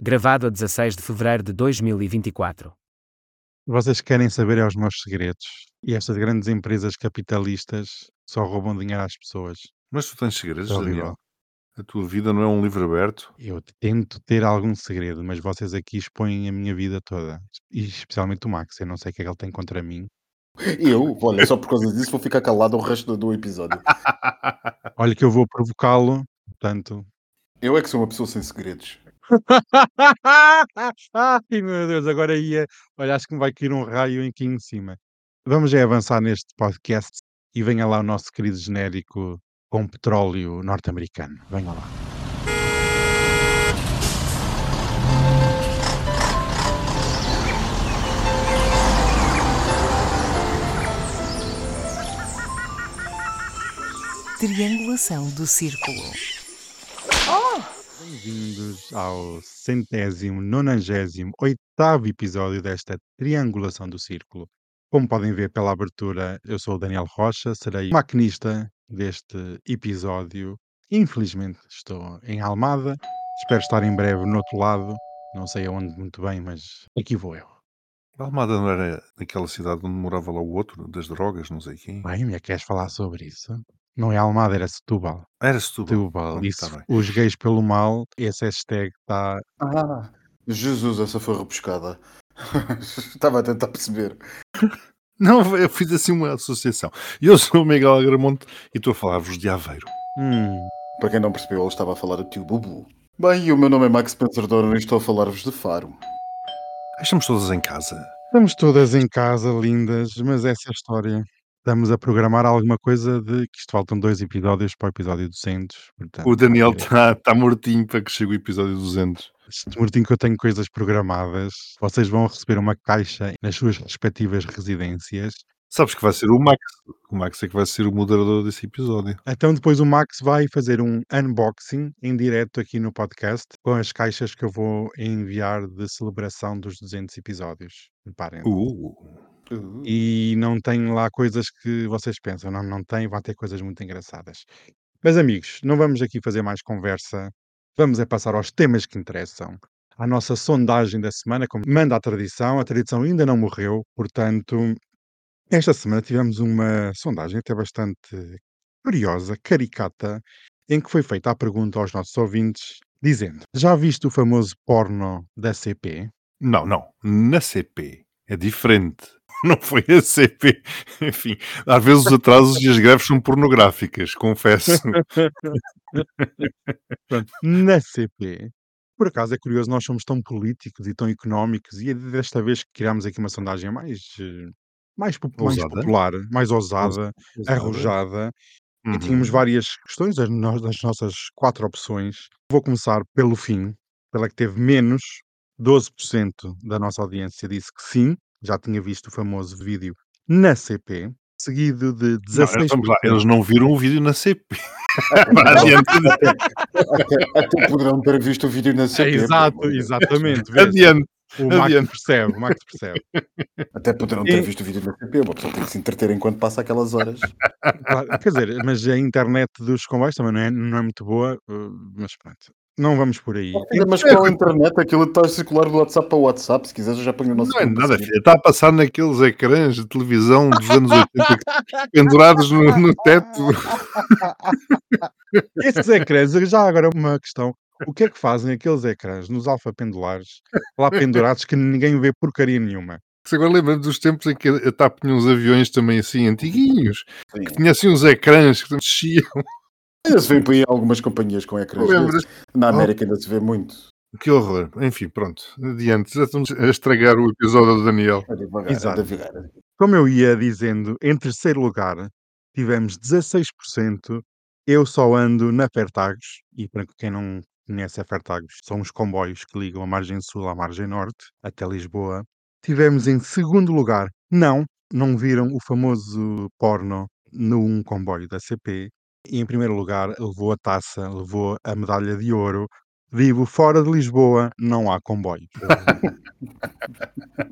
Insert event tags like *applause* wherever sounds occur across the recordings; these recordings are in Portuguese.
Gravado a 16 de fevereiro de 2024. Vocês querem saber é os meus segredos. E estas grandes empresas capitalistas só roubam dinheiro às pessoas. Mas tu tens segredos, É horrível. Daniel? A tua vida não é um livro aberto? Eu tento ter algum segredo, mas vocês aqui expõem a minha vida toda. E especialmente o Max. Eu não sei o que é que ele tem contra mim. Eu, olha, só por causa disso vou ficar calado o resto do episódio. Olha que eu vou provocá-lo. Portanto. Eu é que sou uma pessoa sem segredos. *laughs* Ai meu Deus, agora ia. Olha, acho que me vai cair um raio aqui em cima. Vamos já avançar neste podcast e venha lá o nosso querido genérico com petróleo norte-americano. Venha lá. Triangulação do círculo. Bem-vindos ao centésimo, nonagésimo, oitavo episódio desta triangulação do círculo. Como podem ver pela abertura, eu sou o Daniel Rocha, serei o maquinista deste episódio. Infelizmente estou em Almada, espero estar em breve no outro lado, não sei aonde muito bem, mas aqui vou eu. Almada não era naquela cidade onde morava lá o outro, das drogas, não sei quem. Bem, me queres falar sobre isso? Não é Almada, era Setúbal. Era Setúbal. Setúbal, isso, tá os gays pelo mal, esse hashtag está Ah, Jesus, essa foi rebuscada. *laughs* Estava a tentar perceber. *laughs* Não, eu fiz assim uma associação. Eu sou o Miguel Agramonte e estou a falar-vos de Aveiro. Hum, Para quem não percebeu, ele estava a falar do tio Bubu. Bem, e o meu nome é Max Spencer Doran e estou a falar-vos de Faro. Estamos todas em casa. Estamos todas em casa, lindas, mas essa é a história. Estamos a programar alguma coisa de que isto faltam dois episódios para o episódio 200. Portanto, O Daniel está tá mortinho para que chegue o episódio 200. este mortinho que eu tenho coisas programadas. Vocês vão receber uma caixa nas suas respectivas residências. Sabes que vai ser o Max. O Max é que vai ser o moderador desse episódio. Então depois o Max vai fazer um unboxing em direto aqui no podcast com as caixas que eu vou enviar de celebração dos 200 episódios. Preparem. Uh, Uh, e não tem lá coisas que vocês pensam, não, não tem, vão ter coisas muito engraçadas. Mas amigos, não vamos aqui fazer mais conversa, vamos é passar aos temas que interessam. A nossa sondagem da semana, como manda a tradição, a tradição ainda não morreu, portanto, esta semana tivemos uma sondagem até bastante curiosa, caricata, em que foi feita a pergunta aos nossos ouvintes, dizendo: Já viste o famoso porno da CP? não, não. Na CP é diferente. *laughs* Não foi a CP. Enfim, às vezes os atrasos e as greves são pornográficas, confesso. Pronto, na CP. Por acaso é curioso, nós somos tão políticos e tão económicos, e é desta vez que criámos aqui uma sondagem mais, mais, pop- mais popular, mais ousada, Ousada. arrojada, e Uhum. tínhamos várias questões das nossas quatro opções. Vou começar pelo fim, pela que teve menos, 12% da nossa audiência disse que sim, já tinha visto o famoso vídeo na CP, seguido de Não, 16%. vamos lá, eles não viram o vídeo na CP. *laughs* *laughs* Adiante, até, até poderão ter visto o vídeo na É, CP. exato, pô. exatamente. adiante. O Max Adiante. percebe, o Max percebe. Até poderão ter E- visto o vídeo na CP. Uma pessoa tem que se entreter enquanto passa aquelas horas. Claro, quer dizer, mas a internet dos comboios também não é, não é muito boa, uh, mas pronto. Não vamos por aí. Filha, Mas com a internet, aquilo está a circular do WhatsApp para o WhatsApp. Se quiseres, eu já ponho o nosso. Não é nada, filha. Está a passar naqueles ecrãs de televisão dos anos 80 pendurados no, no teto. *laughs* Esses ecrãs, já agora uma questão. O que é que fazem aqueles ecrãs nos alfa-pendulares lá pendurados que ninguém vê porcaria nenhuma? Se agora lembra dos tempos em que a TAP tinha uns aviões também assim, antiguinhos, Sim. que tinha assim uns ecrãs que *laughs* mexiam. Ainda se vê por aí algumas companhias com ecrãs. Na América ainda se vê muito. Que horror. Enfim, pronto. Adiante. Já estamos a estragar o episódio do Daniel. Devagar, Exato. devagar. Como eu ia dizendo, em terceiro lugar tivemos 16%. Eu só ando na Fertagos, e para quem não conhece a Fertagos, são os comboios que ligam a margem sul à margem norte, até Lisboa. Tivemos em segundo lugar, não, não viram o famoso porno num comboio da CP. E em primeiro lugar, levou a taça, levou a medalha de ouro. Vivo fora de Lisboa, não há comboios.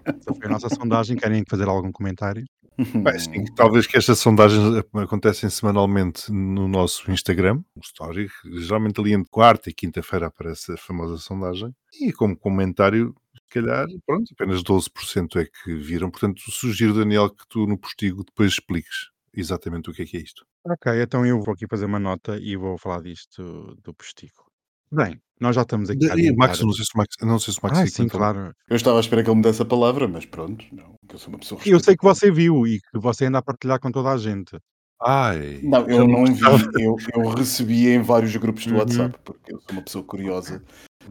Essa foi a nossa sondagem. Querem fazer algum comentário? Bem, sim, talvez que estas sondagens acontecem semanalmente no nosso Instagram, no Story. Geralmente ali entre quarta e quinta-feira aparece a famosa sondagem. E como comentário, se calhar, pronto, apenas 12% é que viram. Portanto, sugiro, Daniel, que tu no postigo depois expliques exatamente o que é que é isto. Ok, então eu vou aqui fazer uma nota e vou falar disto do postigo. Bem, nós já estamos aqui a E Max, não sei se o Max, não sei se o Max Ah, sim, claro. Eu estava à espera que ele me desse a palavra, mas pronto, não, que eu sou uma pessoa Eu sei que você viu e que você anda a partilhar com toda a gente. Ai, Não, eu não vi, eu, eu recebi em vários grupos do Uhum. WhatsApp, porque eu sou uma pessoa curiosa.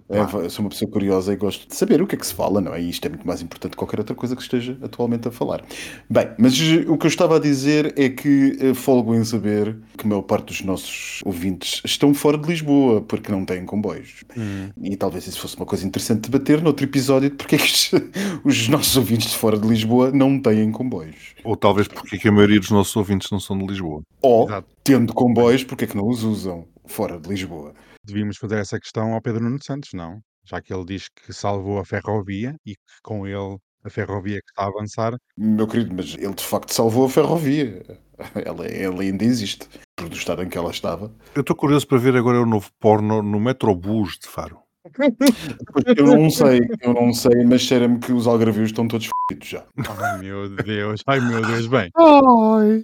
É, sou uma pessoa curiosa e gosto de saber o que é que se fala, não é? E isto é muito mais importante que qualquer outra coisa que esteja atualmente a falar. Bem, mas o que eu estava a dizer é que eh, folgo em saber que a maior parte dos nossos ouvintes estão fora de Lisboa, porque não têm comboios. Hum. E talvez isso fosse uma coisa interessante de debater noutro episódio de porque é que *laughs* os nossos ouvintes de fora de Lisboa não têm comboios. Ou talvez porque é que a maioria dos nossos ouvintes não são de Lisboa. Ou, Exato. tendo comboios, porque é que não os usam fora de Lisboa? Devíamos fazer essa questão ao Pedro Nuno Santos, não? Já que ele diz que salvou a ferrovia e que com ele a ferrovia que está a avançar. Meu querido, mas ele de facto salvou a ferrovia. *laughs* Ela, ela ainda existe, por do estado em que ela estava. Eu estou curioso para ver agora o novo porno no Metrobus de Faro. Eu não sei, eu não sei, mas cheira-me que os algarvios estão todos fodidos já. Ai meu Deus, ai meu Deus. Bem,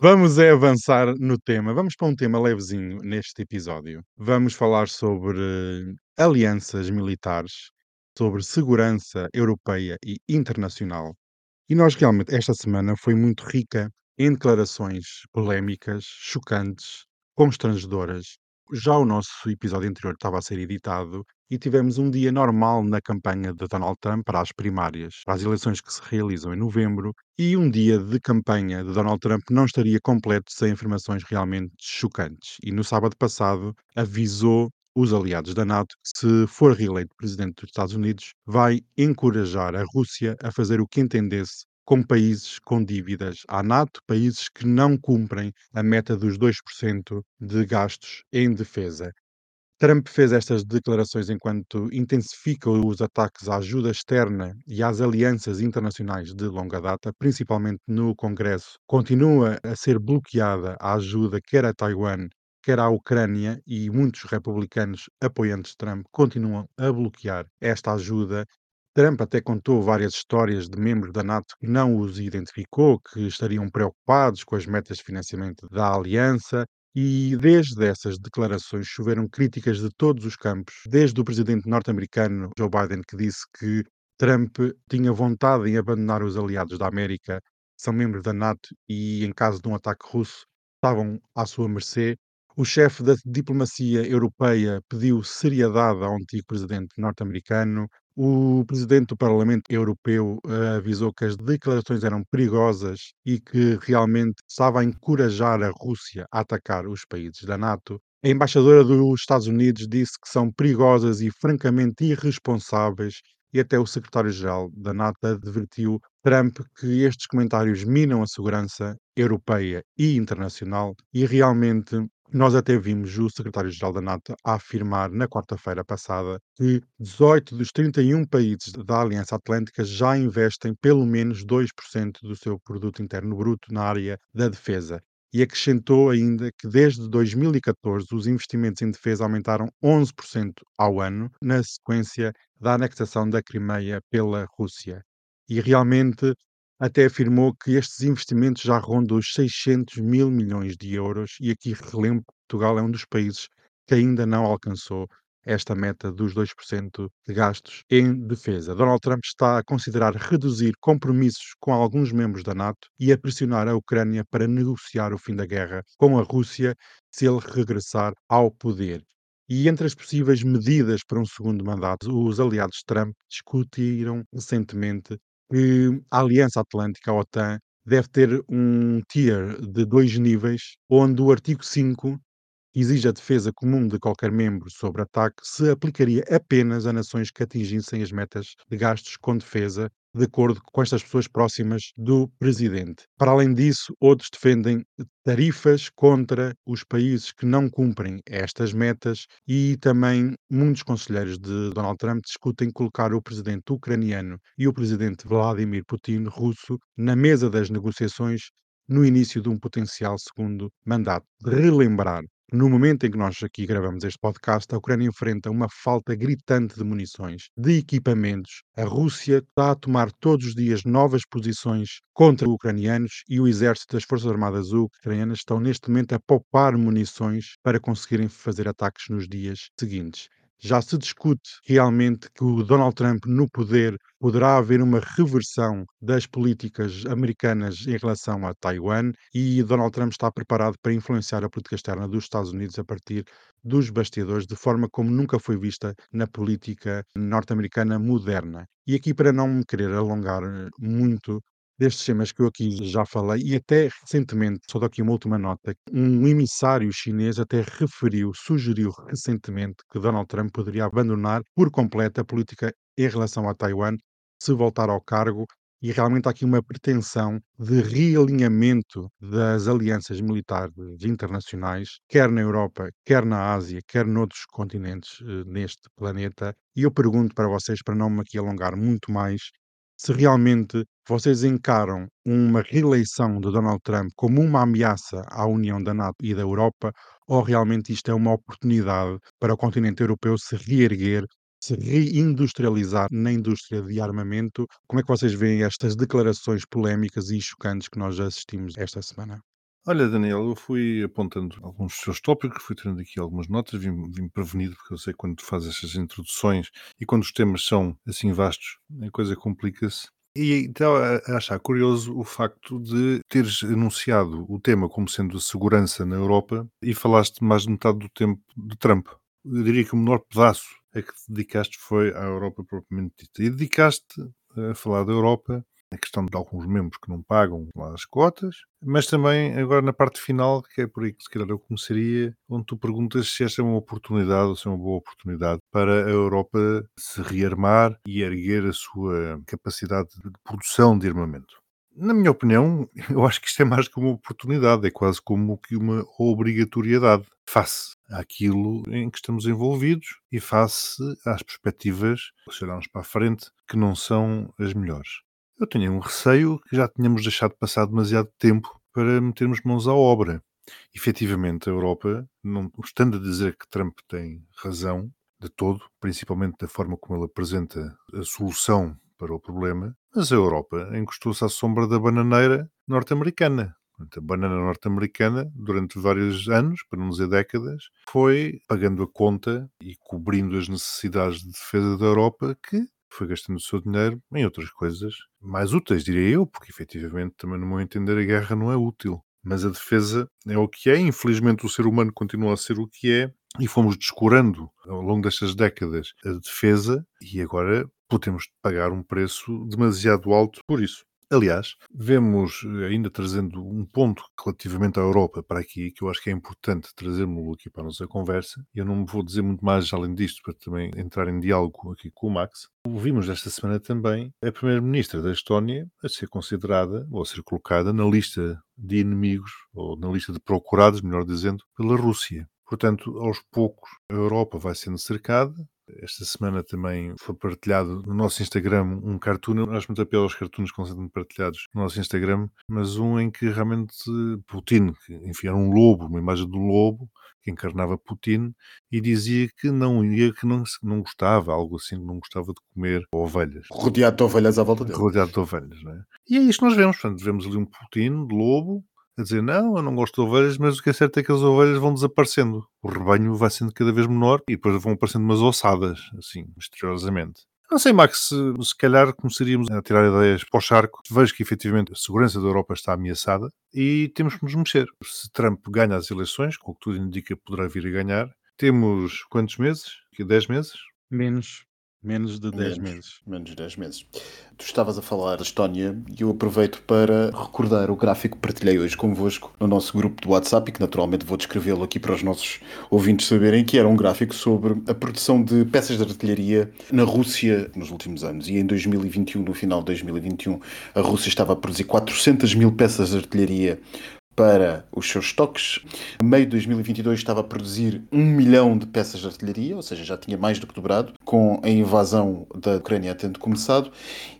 vamos é avançar no tema. Vamos para um tema levezinho neste episódio. Vamos falar sobre alianças militares, sobre segurança europeia e internacional. E nós realmente, esta semana foi muito rica em declarações polémicas, chocantes, constrangedoras. Já o nosso episódio anterior estava a ser editado e tivemos um dia normal na campanha de Donald Trump para as primárias, para as eleições que se realizam em novembro, e um dia de campanha de Donald Trump não estaria completo sem informações realmente chocantes. E no sábado passado avisou os aliados da NATO que, se for reeleito presidente dos Estados Unidos, vai encorajar a Rússia a fazer o que entendesse com países com dívidas à NATO, países que não cumprem a meta dos 2% de gastos em defesa. Trump fez estas declarações enquanto intensifica os ataques à ajuda externa e às alianças internacionais de longa data, principalmente no Congresso. Continua a ser bloqueada a ajuda quer a Taiwan, quer à Ucrânia, e muitos republicanos apoiantes de Trump continuam a bloquear esta ajuda. Trump até contou várias histórias de membros da NATO que não os identificou, que estariam preocupados com as metas de financiamento da aliança. E desde essas declarações choveram críticas de todos os campos, desde o presidente norte-americano Joe Biden, que disse que Trump tinha vontade em abandonar os aliados da América, que são membros da NATO e, em caso de um ataque russo, estavam à sua mercê. O chefe da diplomacia europeia pediu seriedade ao antigo presidente norte-americano. O presidente do Parlamento Europeu eh, avisou que as declarações eram perigosas e que realmente estava a encorajar a Rússia a atacar os países da NATO. A embaixadora dos Estados Unidos disse que são perigosas e francamente irresponsáveis, e até o secretário-geral da NATO advertiu Trump que estes comentários minam a segurança europeia e internacional, e realmente nós até vimos o secretário-geral da NATO a afirmar na quarta-feira passada que 18 dos 31 países da Aliança Atlântica já investem pelo menos 2% do seu produto interno bruto na área da defesa. E acrescentou ainda que desde 2014 os investimentos em defesa aumentaram 11% ao ano, na sequência da anexação da Crimeia pela Rússia. E realmente até afirmou que estes investimentos já rondam os 600 mil milhões de euros, e aqui relembro que Portugal é um dos países que ainda não alcançou esta meta dos 2% de gastos em defesa. Donald Trump está a considerar reduzir compromissos com alguns membros da NATO e a pressionar a Ucrânia para negociar o fim da guerra com a Rússia se ele regressar ao poder. E entre as possíveis medidas para um segundo mandato, os aliados de Trump discutiram recentemente que a Aliança Atlântica, a OTAN, deve ter um tier de dois níveis, onde o artigo 5 exige a defesa comum de qualquer membro sobre ataque se aplicaria apenas a nações que atingissem as metas de gastos com defesa, de acordo com estas pessoas próximas do presidente. Para além disso, outros defendem tarifas contra os países que não cumprem estas metas e também muitos conselheiros de Donald Trump discutem colocar o presidente ucraniano e o presidente Vladimir Putin russo na mesa das negociações no início de um potencial segundo mandato. Relembrar no momento em que nós aqui gravamos este podcast, a Ucrânia enfrenta uma falta gritante de munições, de equipamentos. A Rússia está a tomar todos os dias novas posições contra os ucranianos e o exército das Forças Armadas ucranianas estão neste momento a poupar munições para conseguirem fazer ataques nos dias seguintes já se discute realmente que o Donald Trump no poder poderá haver uma reversão das políticas americanas em relação a Taiwan e Donald Trump está preparado para influenciar a política externa dos Estados Unidos a partir dos bastidores, de forma como nunca foi vista na política norte-americana moderna. E aqui, para não me querer alongar muito, destes temas que eu aqui já falei, e até recentemente, só dou aqui uma última nota, um emissário chinês até referiu, sugeriu recentemente que Donald Trump poderia abandonar por completo a política em relação a Taiwan se voltar ao cargo e realmente há aqui uma pretensão de realinhamento das alianças militares internacionais, quer na Europa, quer na Ásia, quer noutros continentes eh, neste planeta. E eu pergunto para vocês, para não me aqui alongar muito mais, se realmente vocês encaram uma reeleição de Donald Trump como uma ameaça à união da NATO e da Europa, ou realmente isto é uma oportunidade para o continente europeu se reerguer, se reindustrializar na indústria de armamento? Como é que vocês veem estas declarações polémicas e chocantes que nós já assistimos esta semana? Olha, Daniel, eu fui apontando alguns dos seus tópicos, fui tendo aqui algumas notas, vim, vim prevenido, porque eu sei quando tu fazes estas introduções e quando os temas são assim vastos, a coisa complica-se. E então a achar curioso o facto de teres anunciado o tema como sendo a segurança na Europa e falaste mais de metade do tempo de Trump. Eu diria que o menor pedaço a que te dedicaste foi à Europa propriamente dita. E dedicaste a falar da Europa a questão de alguns membros que não pagam lá as cotas, mas também agora na parte final, que é por aí que se calhar eu começaria, onde tu perguntas se esta é uma oportunidade ou se é uma boa oportunidade para a Europa se rearmar e erguer a sua capacidade de produção de armamento. Na minha opinião, *laughs* eu acho que isto é mais que uma oportunidade, é quase como que uma obrigatoriedade face àquilo em que estamos envolvidos e face às perspectivas, se olharmos para a frente, que não são as melhores. Eu tenho um receio que já tínhamos deixado passar demasiado tempo para metermos mãos à obra. Efetivamente, a Europa, não estando a dizer que Trump tem razão de todo, principalmente da forma como ele apresenta a solução para o problema, mas a Europa encostou-se à sombra da bananeira norte-americana. A banana norte-americana, durante vários anos, para não dizer décadas, foi pagando a conta e cobrindo as necessidades de defesa da Europa que foi gastando o seu dinheiro em outras coisas mais úteis, diria eu, porque efetivamente, também no meu entender, a guerra não é útil. Mas a defesa é o que é, infelizmente o ser humano continua a ser o que é, e fomos descurando ao longo destas décadas a defesa, e agora podemos pagar um preço demasiado alto por isso. Aliás, vemos, eh, ainda trazendo um ponto relativamente à Europa para aqui, que eu acho que é importante trazermos aqui para a nossa conversa, eu não vou dizer muito mais além disto, para também entrar em diálogo aqui com o Max. Ouvimos esta semana também a Primeira-Ministra da Estónia a ser considerada, ou a ser colocada, na lista de inimigos, ou na lista de procurados, melhor dizendo, pela Rússia. Portanto, aos poucos, a Europa vai sendo cercada, esta semana também foi partilhado no nosso Instagram um cartoon. Eu acho muito a piada aos cartoons que vão sendo partilhados no nosso Instagram, mas um em que realmente Putin, que, enfim, era um lobo, uma imagem do lobo que encarnava Putin e dizia que não ia, que não, não gostava, algo assim, que não gostava de comer ovelhas. Rodeado de ovelhas à volta dele. Rodeado de ovelhas, não é? E é isto que nós vemos. Portanto, vemos ali um Putin de lobo a dizer não, eu não gosto de ovelhas, mas o que é certo é que as ovelhas vão desaparecendo. O rebanho vai sendo cada vez menor e depois vão aparecendo umas ossadas, assim, misteriosamente. Não sei, Max, se, se calhar começaríamos a tirar ideias para o charco. Vejo que efetivamente a segurança da Europa está ameaçada e temos que nos mexer. Se Trump ganha as eleições, com o que tudo indica poderá vir a ganhar, temos quantos meses? 10 meses? Menos. Menos de 10 meses. Menos de 10 meses. Tu estavas a falar da Estónia e eu aproveito para recordar o gráfico que partilhei hoje convosco no nosso grupo do WhatsApp e que naturalmente vou descrevê-lo aqui para os nossos ouvintes saberem, que era um gráfico sobre a produção de peças de artilharia na Rússia nos últimos anos. E em 2021, no final de 2021, a Rússia estava a produzir 400 mil peças de artilharia para os seus estoques. A meio de 2022 estava a produzir um milhão de peças de artilharia, ou seja, já tinha mais do que dobrado, com a invasão da Ucrânia tendo começado.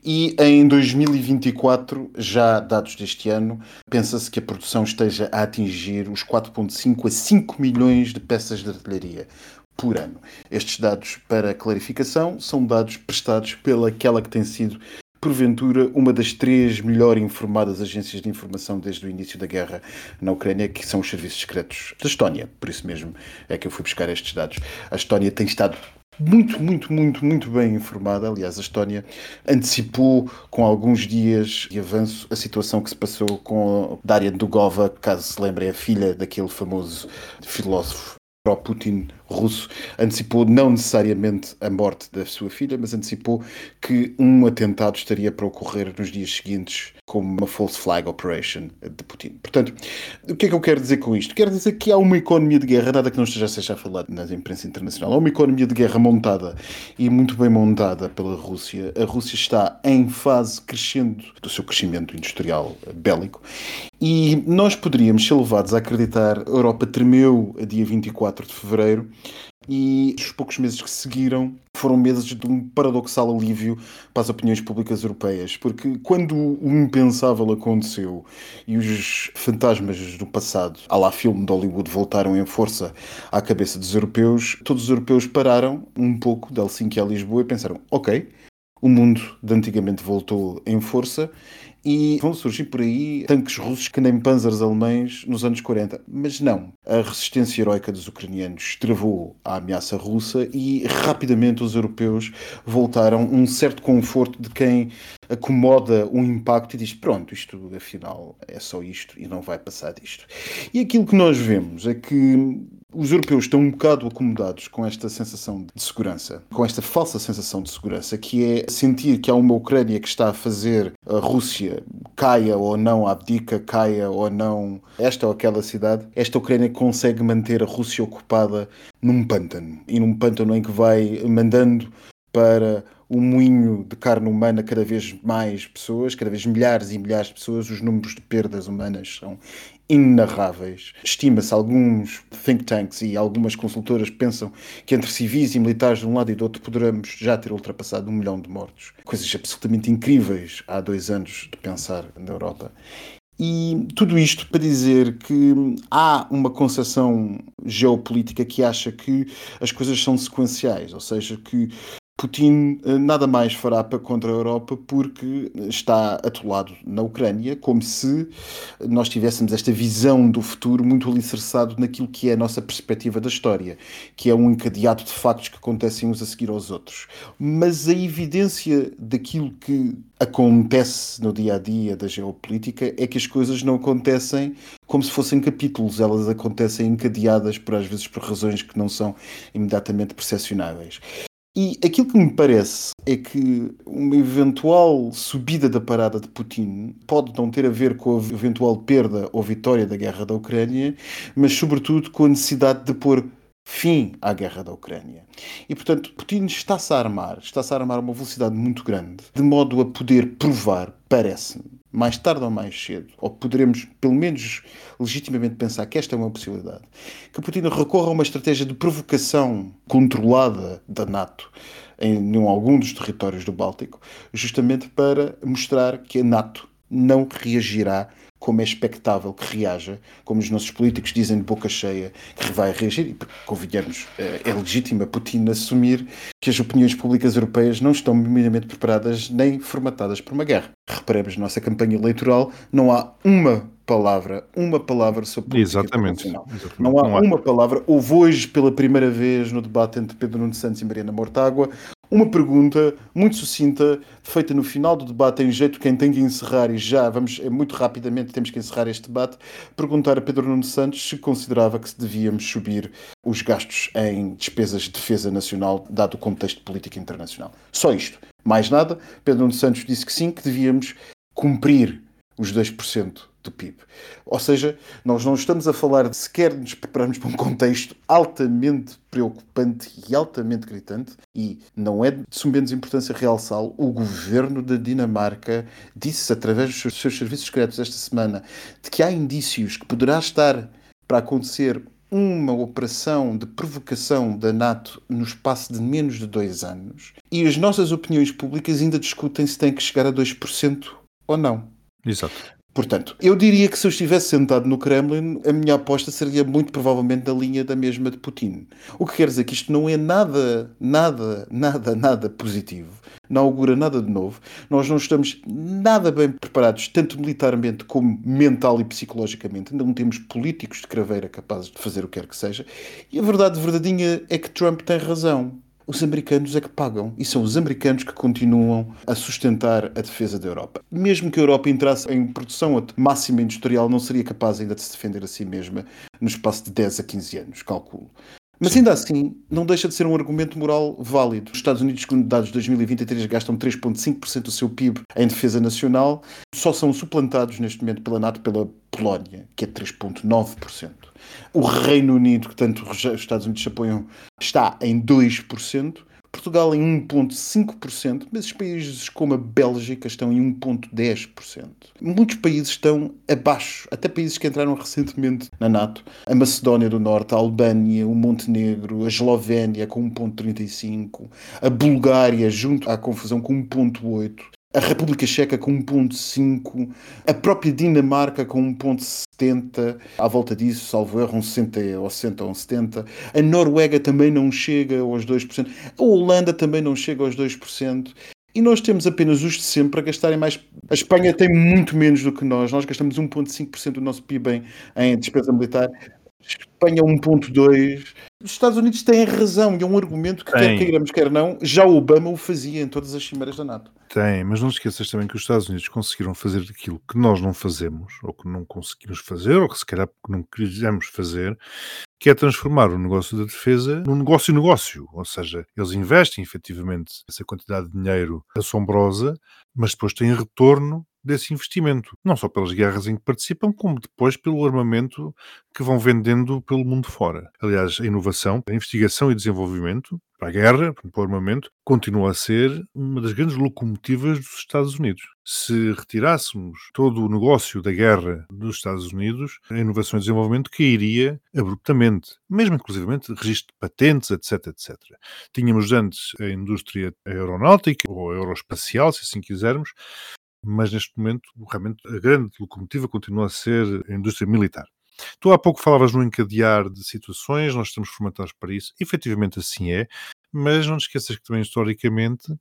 E em 2024, já dados deste ano, pensa-se que a produção esteja a atingir os 4,5 a 5 milhões de peças de artilharia por ano. Estes dados, para clarificação, são dados prestados pelaquela que tem sido porventura, uma das três melhor informadas agências de informação desde o início da guerra na Ucrânia, que são os serviços secretos da Estónia. Por isso mesmo é que eu fui buscar estes dados. A Estónia tem estado muito, muito, muito, muito bem informada. Aliás, a Estónia antecipou com alguns dias de avanço a situação que se passou com Daria Dugova, caso se lembrem, a filha daquele famoso filósofo pró-Putin russo antecipou não necessariamente a morte da sua filha, mas antecipou que um atentado estaria para ocorrer nos dias seguintes como uma false flag operation de Putin. Portanto, o que é que eu quero dizer com isto? Quero dizer que há uma economia de guerra, nada que não esteja a ser falado na imprensa internacional, há uma economia de guerra montada e muito bem montada pela Rússia. A Rússia está em fase crescendo do seu crescimento industrial bélico e nós poderíamos ser levados a acreditar a Europa tremeu a dia 24 de fevereiro e os poucos meses que seguiram foram meses de um paradoxal alívio para as opiniões públicas europeias, porque quando o impensável aconteceu e os fantasmas do passado, à lá filme de Hollywood, voltaram em força à cabeça dos europeus, todos os europeus pararam um pouco de Helsinki a Lisboa e pensaram: ok, o mundo de antigamente voltou em força e vão surgir por aí tanques russos que nem panzers alemães nos anos 40. Mas não. A resistência heroica dos ucranianos travou a ameaça russa e rapidamente os europeus voltaram um certo conforto de quem acomoda um impacto e diz: pronto, isto afinal é só isto e não vai passar disto. E aquilo que nós vemos é que os europeus estão um bocado acomodados com esta sensação de segurança, com esta falsa sensação de segurança, que é sentir que há uma Ucrânia que está a fazer a Rússia caia ou não, abdica, caia ou não, esta ou aquela cidade. Esta Ucrânia consegue manter a Rússia ocupada num pântano e num pântano em que vai mandando para um moinho de carne humana cada vez mais pessoas, cada vez milhares e milhares de pessoas, os números de perdas humanas são inarráveis. Estima-se alguns think tanks e algumas consultoras pensam que entre civis e militares de um lado e do outro poderemos já ter ultrapassado um milhão de mortos. Coisas absolutamente incríveis há dois anos de pensar na Europa. E tudo isto para dizer que há uma concepção geopolítica que acha que as coisas são sequenciais, ou seja, que Putin eh, nada mais fará para contra a Europa porque está atolado na Ucrânia, como se nós tivéssemos esta visão do futuro muito alicerçado naquilo que é a nossa perspectiva da história, que é um encadeado de factos que acontecem uns a seguir aos outros. Mas a evidência daquilo que acontece no dia a dia da geopolítica é que as coisas não acontecem como se fossem capítulos, elas acontecem encadeadas por às vezes por razões que não são imediatamente percepcionáveis. E aquilo que me parece é que uma eventual subida da parada de Putin pode não ter a ver com a eventual perda ou vitória da guerra da Ucrânia, mas sobretudo com a necessidade de pôr fim à guerra da Ucrânia. E, portanto, Putin está-se a armar, está-se a armar a uma velocidade muito grande, de modo a poder provar, parece-me, mais tarde ou mais cedo, ou poderemos pelo menos legitimamente pensar que esta é uma possibilidade, que Putin recorra a uma estratégia de provocação controlada da NATO em, em algum dos territórios do Báltico, justamente para mostrar que a NATO não reagirá como é expectável que reaja, como os nossos políticos dizem de boca cheia que vai reagir, e convenhamos, eh, é legítimo a Putin assumir que as opiniões públicas europeias não estão minimamente preparadas nem formatadas para uma guerra. Reparemos na nossa campanha eleitoral, não há uma palavra, uma palavra sobre política Exatamente. Exatamente. Não há, não há uma palavra. Houve hoje, pela primeira vez, no debate entre Pedro Nuno Santos e Mariana Mortágua, uma pergunta muito sucinta, feita no final do debate, em jeito quem tem que encerrar, e já vamos, é muito rapidamente, temos que encerrar este debate, perguntar a Pedro Nuno Santos se considerava que se devíamos subir os gastos em despesas de defesa nacional, dado o contexto político internacional. Só isto. Mais nada. Pedro Nuno Santos disse que sim, que devíamos cumprir os 2% do PIB. Ou seja, nós não estamos a falar de sequer nos prepararmos para um contexto altamente preocupante e altamente gritante, e não é de sumenos importância realçá-lo, o governo da Dinamarca disse através dos seus serviços secretos esta semana de que há indícios que poderá estar para acontecer uma operação de provocação da NATO no espaço de menos de dois anos e as nossas opiniões públicas ainda discutem se tem que chegar a 2% ou não. Exato. Portanto, eu diria que se eu estivesse sentado no Kremlin, a minha aposta seria muito provavelmente na linha da mesma de Putin. O que quer dizer que isto não é nada, nada, nada, nada positivo. Não augura nada de novo. Nós não estamos nada bem preparados, tanto militarmente como mental e psicologicamente. Ainda não temos políticos de craveira capazes de fazer o que quer que seja. E a verdade verdadeira é que Trump tem razão os americanos é que pagam e são os americanos que continuam a sustentar a defesa da Europa. Mesmo que a Europa entrasse em produção máxima industrial, não seria capaz ainda de se defender a si mesma no espaço de 10 a 15 anos, calculo. Mas ainda assim, não deixa de ser um argumento moral válido. Os Estados Unidos, segundo dados de 2023, gastam 3,5% do seu PIB em defesa nacional, só são suplantados neste momento pela NATO pela Polónia, que é 3,9%. O Reino Unido, que tanto os Estados Unidos apoiam, está em 2%. Portugal em 1,5%, mas os países como a Bélgica estão em 1,10%. Muitos países estão abaixo, até países que entraram recentemente na NATO. A Macedónia do Norte, a Albânia, o Montenegro, a Eslovénia com 1,35%, a Bulgária, junto à confusão, com 1,8%. A República Checa com 1.5, a própria Dinamarca com 1.70, à volta disso, salvo erro, um 60 ou 60 ou 70. A Noruega também não chega aos 2%. A Holanda também não chega aos 2%. E nós temos apenas os de sempre a gastarem mais. A Espanha tem muito menos do que nós. Nós gastamos 1,5% do nosso PIB em, em despesa militar. Espanha 1,2%. Os Estados Unidos têm razão e é um argumento que, Tem. quer queiramos, quer não, já o Obama o fazia em todas as cimeiras da NATO. Tem, mas não esqueças também que os Estados Unidos conseguiram fazer aquilo que nós não fazemos, ou que não conseguimos fazer, ou que se calhar não quisemos fazer, que é transformar o negócio da defesa num negócio-negócio. Ou seja, eles investem efetivamente essa quantidade de dinheiro assombrosa, mas depois têm retorno desse investimento. Não só pelas guerras em que participam, como depois pelo armamento que vão vendendo pelo mundo fora. Aliás, a inovação, a investigação e desenvolvimento para a guerra, para o armamento, continua a ser uma das grandes locomotivas dos Estados Unidos. Se retirássemos todo o negócio da guerra dos Estados Unidos, a inovação e desenvolvimento cairia abruptamente, mesmo inclusivamente registro de patentes, etc, etc. Tínhamos antes a indústria aeronáutica ou aeroespacial, se assim quisermos, mas neste momento realmente a grande locomotiva continua a ser a indústria militar. Tu há pouco falavas no encadear de situações, nós estamos formatados para isso, efetivamente assim é, mas não te esqueças que também historicamente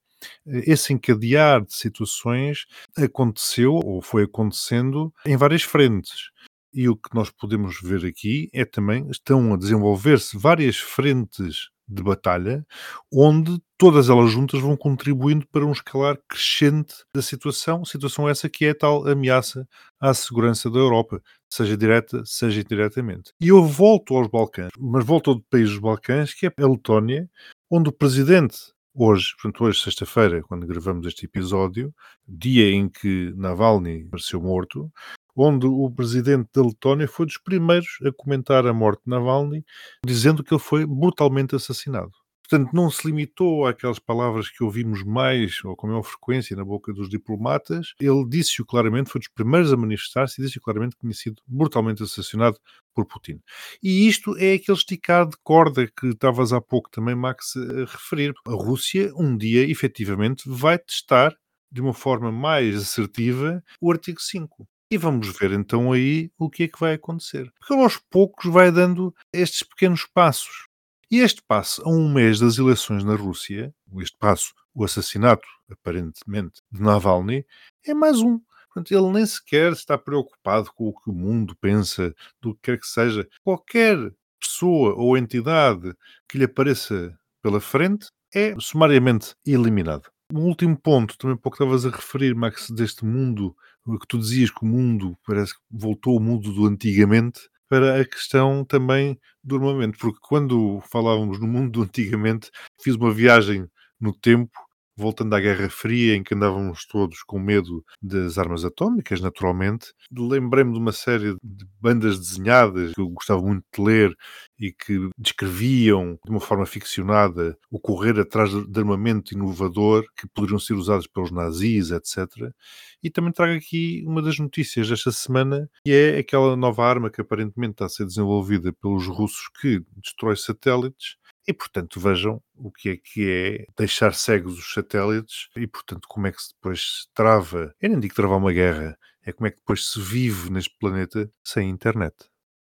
esse encadear de situações aconteceu ou foi acontecendo em várias frentes. E o que nós podemos ver aqui é também estão a desenvolver-se várias frentes de batalha, onde todas elas juntas vão contribuindo para um escalar crescente da situação, situação essa que é tal ameaça à segurança da Europa, seja direta, seja indiretamente. E eu volto aos Balcãs, mas volto ao país dos Balcãs, que é a Letónia, onde o presidente hoje, portanto hoje sexta-feira, quando gravamos este episódio, dia em que Navalny apareceu morto, onde o presidente da Letónia foi dos primeiros a comentar a morte de Navalny, dizendo que ele foi brutalmente assassinado. Portanto, não se limitou àquelas palavras que ouvimos mais ou com maior frequência na boca dos diplomatas. Ele disse-o claramente, foi dos primeiros a manifestar-se e disse claramente que tinha sido brutalmente assassinado por Putin. E isto é aquele esticar de corda que estavas há pouco também, Max, a referir. A Rússia, um dia, efetivamente, vai testar de uma forma mais assertiva o artigo 5. E vamos ver então aí o que é que vai acontecer. Porque aos poucos vai dando estes pequenos passos. E este passo, a um mês das eleições na Rússia, este passo, o assassinato, aparentemente, de Navalny, é mais um. Portanto, ele nem sequer está preocupado com o que o mundo pensa, do que quer que seja. Qualquer pessoa ou entidade que lhe apareça pela frente é sumariamente eliminado. Um último ponto, também pouco estavas a referir, Max, deste mundo, o que tu dizias que o mundo parece que voltou ao mundo do antigamente, para a questão também do armamento, porque quando falávamos no mundo do antigamente, fiz uma viagem no tempo, voltando à Guerra Fria, em que andávamos todos com medo das armas atómicas, naturalmente. Lembrei-me de uma série de bandas desenhadas que eu gostava muito de ler e que descreviam de uma forma ficcionada o correr atrás de armamento inovador que poderiam ser usados pelos nazis, etc. E também trago aqui uma das notícias desta semana, que é aquela nova arma que aparentemente está a ser desenvolvida pelos russos que destrói satélites e, portanto, vejam o que é que é deixar cegos os satélites e, portanto, como é que se depois trava. Eu nem digo travar uma guerra, é como é que depois se vive neste planeta sem internet.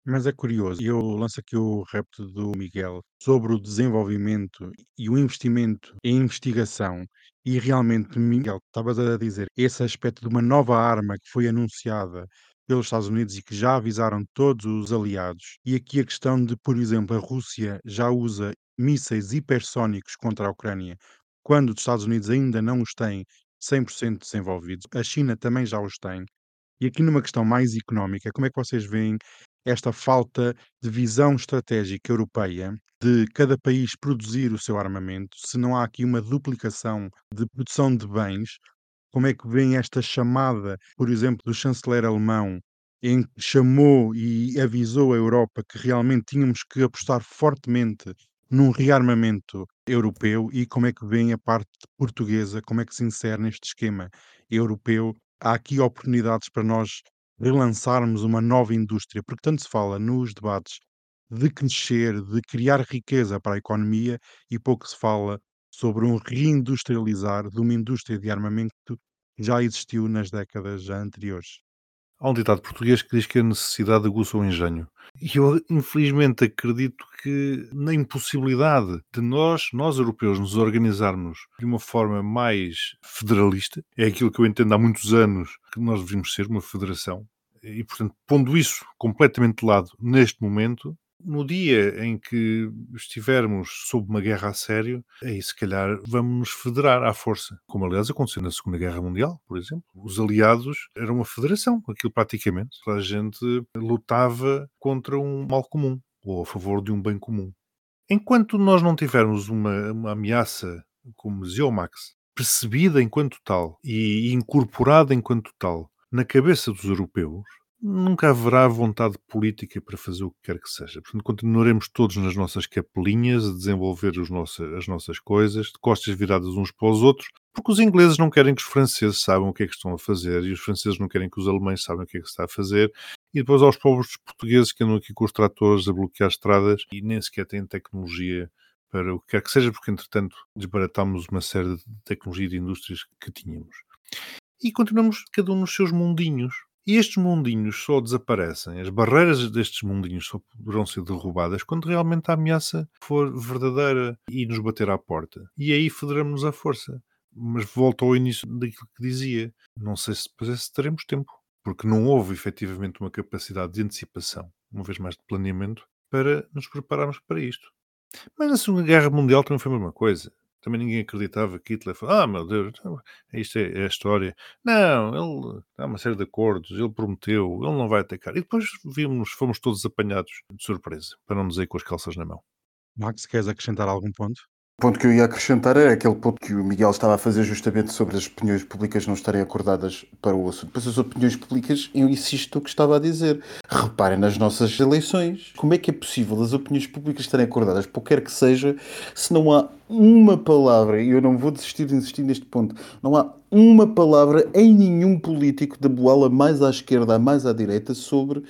Mas é curioso, eu lanço aqui o repto do Miguel sobre o desenvolvimento e o investimento em investigação. E realmente, Miguel, estavas a dizer esse aspecto de uma nova arma que foi anunciada pelos Estados Unidos e que já avisaram todos os aliados. E aqui a questão de, por exemplo, a Rússia já usa mísseis hipersónicos contra a Ucrânia, quando os Estados Unidos ainda não os têm 100% desenvolvidos. A China também já os tem. E aqui numa questão mais económica, como é que vocês veem esta falta de visão estratégica europeia de cada país produzir o seu armamento, se não há aqui uma duplicação de produção de bens, como é que vem esta chamada, por exemplo, do chanceler alemão, em que chamou e avisou a Europa que realmente tínhamos que apostar fortemente num rearmamento europeu e como é que vem a parte portuguesa, como é que se insere neste esquema europeu. Há aqui oportunidades para nós relançarmos uma nova indústria, porque tanto se fala nos debates de crescer, de criar riqueza para a economia e pouco se fala sobre um reindustrializar de uma indústria de armamento que já existiu nas décadas anteriores. Há um ditado português que diz que a necessidade aguça o engenho. E eu, infelizmente, acredito que na impossibilidade de nós, nós europeus, nos organizarmos de uma forma mais federalista, é aquilo que eu entendo há muitos anos que nós devíamos ser uma federação. E, portanto, pondo isso completamente de lado neste momento, no dia em que estivermos sob uma guerra a sério, aí se calhar vamos nos federar à força, como aliás aconteceu na Segunda Guerra Mundial, por exemplo. Os aliados eram uma federação, aquilo praticamente. A gente lutava contra um mal comum ou a favor de um bem comum. Enquanto nós não tivermos uma, uma ameaça como dizia percebida enquanto tal e incorporada enquanto tal na cabeça dos europeus, nunca haverá vontade política para fazer o que quer que seja. Portanto, continuaremos todos nas nossas capelinhas a desenvolver as nossas coisas, de costas viradas uns para os outros, porque os ingleses não querem que os franceses saibam o que é que estão a fazer e os franceses não querem que os alemães saibam o que é que se está a fazer. E depois aos pobres portugueses que andam aqui com os tratores a bloquear estradas e nem sequer têm tecnologia para o que quer que seja, porque entretanto desbaratámos uma série de tecnologia e de indústrias que tínhamos. E continuamos cada um nos seus mundinhos. E estes mundinhos só desaparecem, as barreiras destes mundinhos só poderão ser derrubadas quando realmente a ameaça for verdadeira e nos bater à porta. E aí federamos-nos à força. Mas volto ao início daquilo que dizia. Não sei se depois é se teremos tempo, porque não houve efetivamente uma capacidade de antecipação, uma vez mais de planeamento, para nos prepararmos para isto. Mas na Segunda Guerra Mundial também foi a mesma coisa. Também ninguém acreditava que Hitler falou, ah, meu Deus, então, isto é, é, a história. Não, ele há uma série de acordos, ele prometeu, ele não vai atacar. E depois vimos, fomos todos apanhados de surpresa, para não dizer com as calças na mão. Max, queres acrescentar algum ponto? O ponto que eu ia acrescentar era aquele ponto que o Miguel estava a fazer justamente sobre as opiniões públicas não estarem acordadas para o assunto. Pois as opiniões públicas, eu insisto no que estava a dizer. Reparem nas nossas eleições. Como é que é possível as opiniões públicas estarem acordadas, por quer que seja, se não há uma palavra, e eu não vou desistir de insistir neste ponto, não há uma palavra em nenhum político da boala mais à esquerda, mais à direita, sobre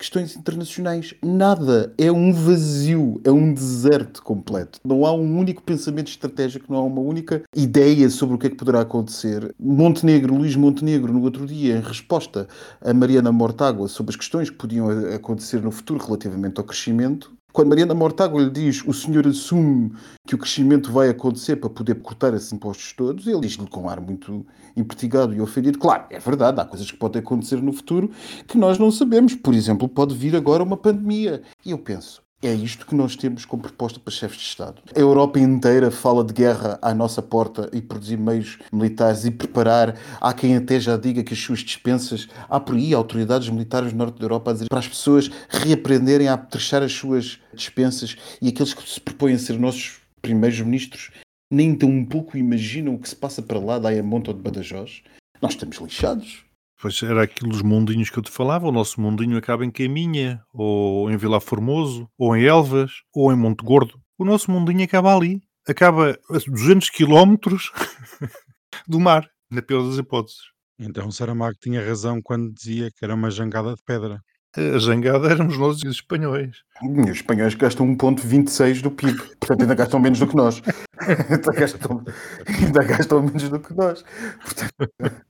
questões internacionais. Nada. É um vazio, é um deserto completo. Não há um único pensamento estratégico, não há uma única ideia sobre o que é que poderá acontecer. Montenegro, Luís Montenegro, no outro dia, em resposta a Mariana Mortágua sobre as questões que podiam acontecer no futuro relativamente ao crescimento, quando Mariana Mortágua lhe diz o senhor assume que o crescimento vai acontecer para poder cortar esses impostos todos, ele diz-lhe com um ar muito impertigado e ofendido. Claro, é verdade, há coisas que podem acontecer no futuro que nós não sabemos. Por exemplo, pode vir agora uma pandemia. E eu penso, é isto que nós temos como proposta para chefes de Estado. A Europa inteira fala de guerra à nossa porta e produzir meios militares e preparar. Há quem até já diga que as suas dispensas. Há por aí autoridades militares do norte da Europa a dizer para as pessoas reaprenderem a apetrechar as suas dispensas e aqueles que se propõem a ser nossos primeiros ministros nem tão um pouco imaginam o que se passa para lá da Ayamonte ou de Badajoz, nós estamos lixados. Pois era aquilo dos mundinhos que eu te falava. O nosso mundinho acaba em Caminha, ou em Vila Formoso, ou em Elvas, ou em Monte Gordo. O nosso mundinho acaba ali. Acaba a 200 quilómetros *laughs* do mar, na pior das hipóteses. Então o Saramago tinha razão quando dizia que era uma jangada de pedra. A jangada éramos nós e os espanhóis. Hum, Os espanhóis gastam 1,26 do PIB, portanto ainda gastam menos do que nós. *laughs* ainda, gastam, ainda gastam menos do que nós. Portanto, *laughs*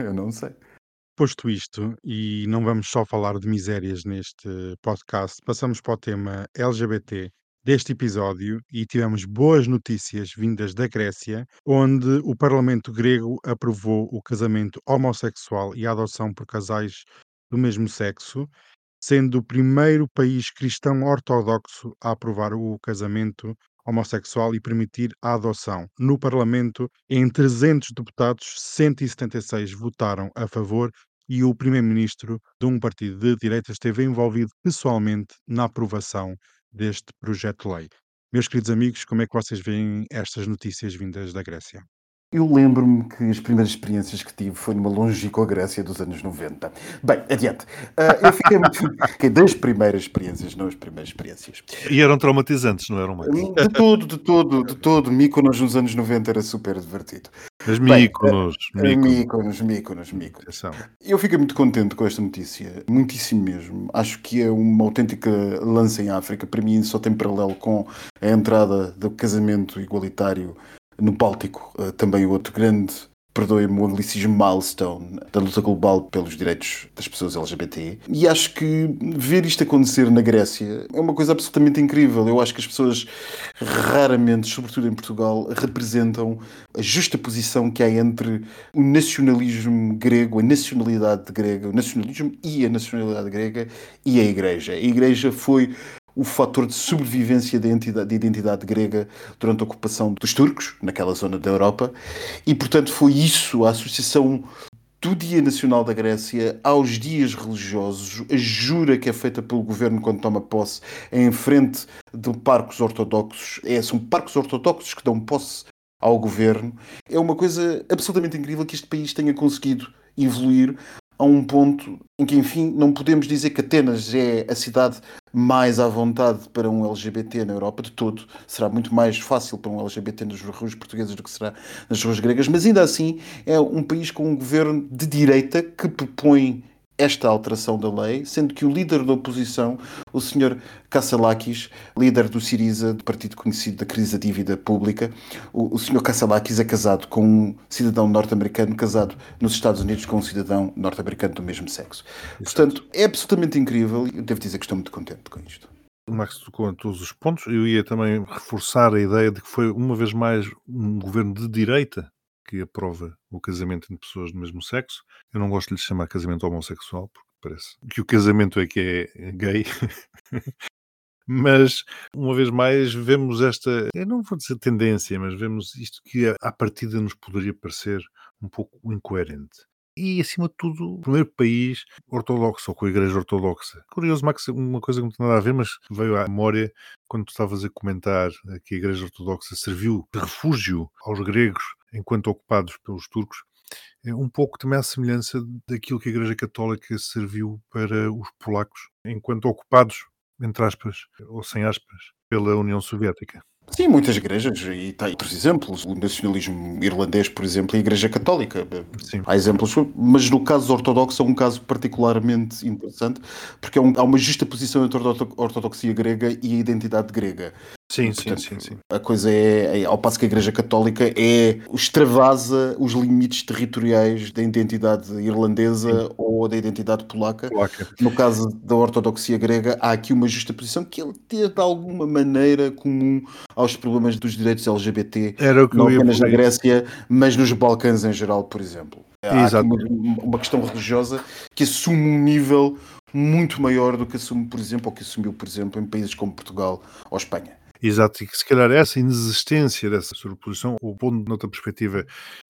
eu não sei. Posto isto, e não vamos só falar de misérias neste podcast, passamos para o tema LGBT deste episódio e tivemos boas notícias vindas da Grécia, onde o Parlamento grego aprovou o casamento homossexual e a adoção por casais do mesmo sexo, sendo o primeiro país cristão ortodoxo a aprovar o casamento homossexual e permitir a adoção. No Parlamento, em 300 deputados, 176 votaram a favor e o primeiro-ministro de um partido de direita esteve envolvido pessoalmente na aprovação deste projeto de lei. Meus queridos amigos, como é que vocês veem estas notícias vindas da Grécia? Eu lembro-me que as primeiras experiências que tive foi numa longínqua Grécia dos anos 90. Bem, adiante. Ah, eu fiquei muito. *laughs* fiquei das primeiras experiências, não as primeiras experiências. E eram traumatizantes, não eram, Max? De todo, de todo, de todo. Mykonos nos anos 90 era super divertido. Mas Bem, Míconos, Míconos. Mykonos, Mykonos, Mykonos. Atenção. Eu fiquei muito contente com esta notícia, muitíssimo mesmo. Acho que é uma autêntica lança em África. Para mim, só tem paralelo com a entrada do casamento igualitário no Báltico. Eh, Também outro grande, perdoem-me o anglicismo, milestone da luta global pelos direitos das pessoas LGBT. E acho que ver isto acontecer na Grécia é uma coisa absolutamente incrível. Eu acho que as pessoas raramente, sobretudo em Portugal, representam a justa posição que há entre o nacionalismo grego, a nacionalidade grega, o nacionalismo e a nacionalidade grega e a Igreja. A Igreja foi o fator de sobrevivência da identidade, de identidade grega durante a ocupação dos turcos, naquela zona da Europa, e portanto foi isso, a associação do Dia Nacional da Grécia aos dias religiosos, a jura que é feita pelo governo quando toma posse em frente de parcos ortodoxos, é, são parcos ortodoxos que dão posse ao governo, é uma coisa absolutamente incrível que este país tenha conseguido evoluir a um ponto em que, enfim, não podemos dizer que Atenas é a cidade mais à vontade para um LGBT na Europa de todo. Será muito mais fácil para um LGBT nas ruas portuguesas do que será nas ruas gregas, mas ainda assim é um país com um governo de direita que propõe esta alteração da lei, sendo que o líder da oposição, o Sr. Kassalakis, líder do Siriza, do partido conhecido da crise da dívida pública, o, o Sr. Kassalakis é casado com um cidadão norte-americano, casado nos Estados Unidos com um cidadão norte-americano do mesmo sexo. Portanto, é absolutamente incrível e eu devo dizer que estou muito contente com isto. O Max tocou em todos os pontos. Eu ia também reforçar a ideia de que foi, uma vez mais, um governo de direita que aprova o casamento entre pessoas do mesmo sexo. Eu não gosto de lhe chamar casamento homossexual, porque parece que o casamento é que é gay. *laughs* Mas, uma vez mais, vemos esta, eu não vou dizer tendência, mas vemos isto que à partida nos poderia parecer um pouco incoerente. E, acima de tudo, o primeiro país ortodoxo, ou com a Igreja Ortodoxa. Curioso, Max, uma coisa que não tem nada a ver, mas veio à memória quando tu estavas a comentar que a Igreja Ortodoxa serviu de refúgio aos gregos enquanto ocupados pelos turcos. É um pouco também à semelhança daquilo que a Igreja Católica serviu para os polacos enquanto ocupados, entre aspas, ou sem aspas, pela União Soviética. Sim, muitas igrejas, e tem outros exemplos, o nacionalismo irlandês, por exemplo, e a Igreja Católica. Sim. Há exemplos, mas no caso ortodoxo é um caso particularmente interessante, porque é um- há uma justa posição entre a orto- ortodoxia grega e a identidade grega. Sim, sim, Portanto, sim, sim. A coisa é, é- ao passo que a Igreja Católica é extravasa os limites territoriais da identidade irlandesa ou da identidade polaca. Polaca. No caso da ortodoxia grega, há aqui uma justa posição que ele tem de alguma maneira comum aos problemas dos direitos LGBT, não apenas na. Grécia, mas nos Balcãs em geral, por exemplo. Há aqui Exato. uma, uma questão religiosa que assume um nível muito maior do que assume, por exemplo, ou que assumiu, por exemplo, em países como Portugal ou Espanha. Exato, e que se calhar essa inexistência dessa sobreposição, ou pondo noutra perspectiva,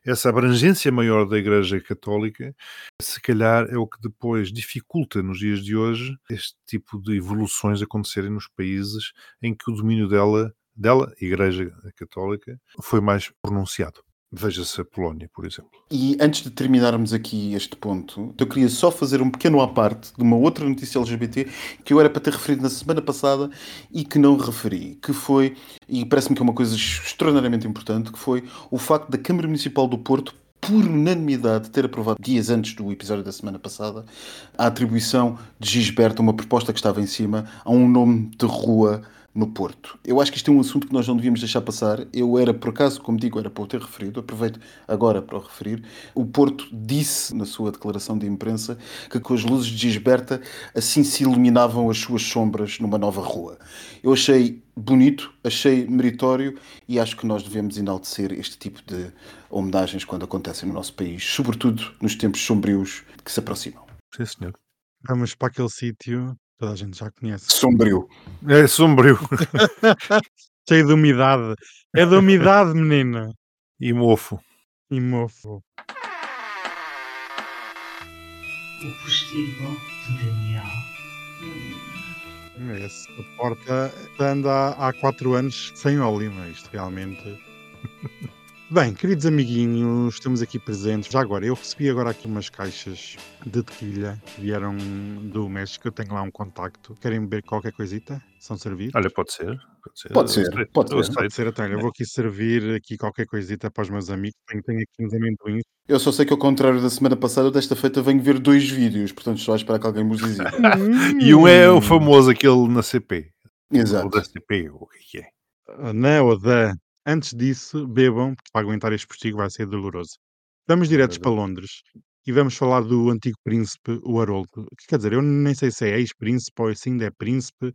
essa abrangência maior da Igreja Católica, se calhar é o que depois dificulta nos dias de hoje este tipo de evoluções acontecerem nos países em que o domínio dela dela, Igreja Católica, foi mais pronunciado. Veja-se a Polónia, por exemplo. E antes de terminarmos aqui este ponto, eu queria só fazer um pequeno à parte de uma outra notícia LGBT que eu era para ter referido na semana passada e que não referi, que foi, e parece-me que é uma coisa extraordinariamente importante, que foi o facto da Câmara Municipal do Porto por unanimidade, ter aprovado dias antes do episódio da semana passada a atribuição de Gisberto, uma proposta que estava em cima, a um nome de rua no Porto. Eu acho que isto é um assunto que nós não devíamos deixar passar. Eu era, por acaso, como digo, era para o ter referido, aproveito agora para o referir. O Porto disse na sua declaração de imprensa que com as luzes de Gisberta assim se iluminavam as suas sombras numa nova rua. Eu achei bonito, achei meritório e acho que nós devemos enaltecer este tipo de homenagens quando acontecem no nosso país, sobretudo nos tempos sombrios que se aproximam. Sim, senhor. Vamos para aquele sítio toda a gente já conhece. Sombrio. É sombrio *laughs* Cheio de umidade. É da umidade, menina. e mofo. E mofo. O postigo de Daniel. Essa porta anda há, há quatro anos sem óleo, mas isto realmente. *laughs* Bem, queridos amiguinhos, estamos aqui presentes. Já agora, eu recebi agora aqui umas caixas de tequilha que vieram do México. Eu tenho lá um contacto. Querem beber qualquer coisita? São servir? Olha, pode ser. Pode ser. Pode ser, pode eu ser. Pode ser, então. Eu vou aqui servir aqui qualquer coisita para os meus amigos. Tenho, tenho aqui uns amendoins. Eu só sei que, ao contrário da semana passada, desta feita venho ver dois vídeos, portanto estou a esperar que alguém me os diga. *laughs* E um é o Hum. famoso, aquele na CP. O Exato. da CP, o que é que é? Não, ou da. Antes disso, bebam, porque para aguentar este postigo vai ser doloroso. Vamos diretos para Londres e vamos falar do antigo príncipe, o Haroldo. Que Quer dizer, eu nem sei se é ex-príncipe ou se ainda é príncipe,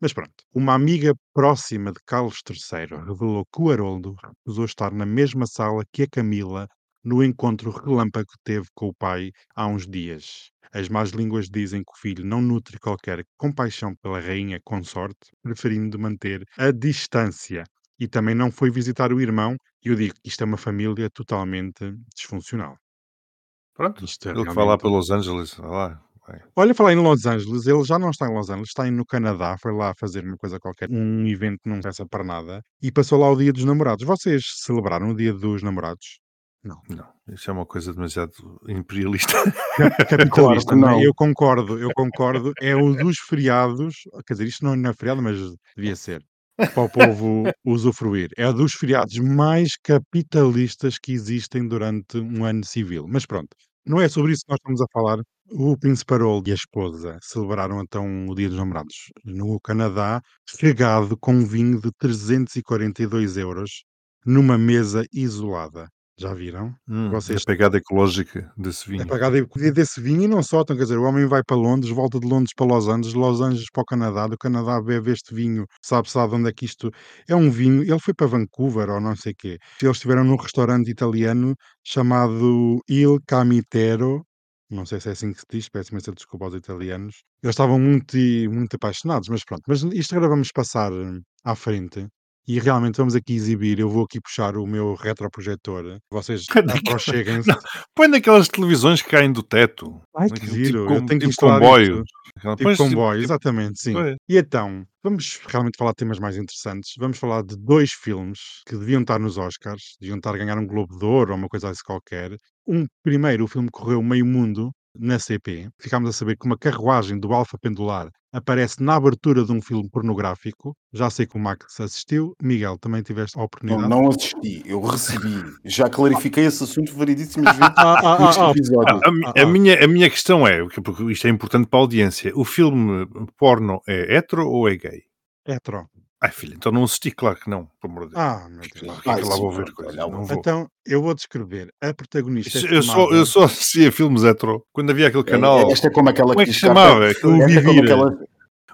mas pronto. Uma amiga próxima de Carlos III revelou que o Haroldo recusou estar na mesma sala que a Camila no encontro relâmpago que teve com o pai há uns dias. As más línguas dizem que o filho não nutre qualquer compaixão pela rainha consorte, preferindo manter a distância. E também não foi visitar o irmão, e eu digo que isto é uma família totalmente disfuncional. Pronto, Isto é ele que vai lá realmente- para Los Angeles. Vai lá. vai. Olha, falar em Los Angeles, ele já não está em Los Angeles, está aí no Canadá, foi lá fazer uma coisa qualquer, um evento que não interessa para nada, e passou lá o dia dos namorados. Vocês celebraram o dia dos namorados? Não. Não, isso é uma coisa demasiado imperialista. Capitalista, que não é? não. Eu concordo, eu concordo. É um dos feriados, quer dizer, isto não é feriado, mas devia ser, para o povo usufruir. É dos feriados mais capitalistas que existem durante um ano civil. Mas pronto, não é sobre isso que nós estamos a falar. O Príncipe Harold e a esposa celebraram então o Dia dos Namorados no Canadá, regado com um vinho de 342 euros numa mesa isolada. Já viram? Hum, Vocês- A pegada ecológica desse É vinho. pagado aí desse vinho e não só, então, quer dizer, o homem vai para Londres, volta de Londres para Los Angeles, Los Angeles para o Canadá, do Canadá bebe este vinho, sabe-se de onde é que isto é um vinho, ele foi para Vancouver ou não sei o quê, eles estiveram num restaurante italiano chamado Il Camitero, não sei se é assim que se diz, peço imensa desculpa aos italianos, eles estavam muito, muito apaixonados, mas pronto, mas isto agora vamos passar eh, à frente. E realmente vamos aqui exibir, eu vou aqui puxar o meu retroprojetor, vocês *laughs* aproxeguem-se. Põe naquelas televisões que caem do teto. Ai, que giro, Tipo, eu com- tenho que tipo instalar comboio. Tipo pões, comboio, tipo- exatamente, sim. Pois. E então, vamos realmente falar de temas mais interessantes. Vamos falar de dois filmes que deviam estar nos Oscars, deviam estar a ganhar um Globo de Ouro ou uma coisa assim qualquer. Um primeiro, o filme correu meio mundo na CP. Ficámos a saber que uma carruagem do Alfa Pendular aparece na abertura de um filme pornográfico. Já sei que o Max assistiu. Miguel, também tiveste a Não, oportunidade. não assisti, eu recebi. Já clarifiquei esse assunto variedíssimas vezes Ah, ah, neste ah, episódio. A, mi- a minha, a minha questão é, porque isto é importante para a audiência: o filme porno é hetero ou é gay? hetero. Ai filho, então não assisti, claro que não, pelo amor de Deus. Ah, meu Deus. Claro que é que Ah, lá vou ver coisas. vou. Então, eu vou descrever. A protagonista é Eu só, filmada- eu só assistia filmes hetero quando havia aquele canal. Esta é como aquela Como é que se chamava? esta O é como Vivir. aquela-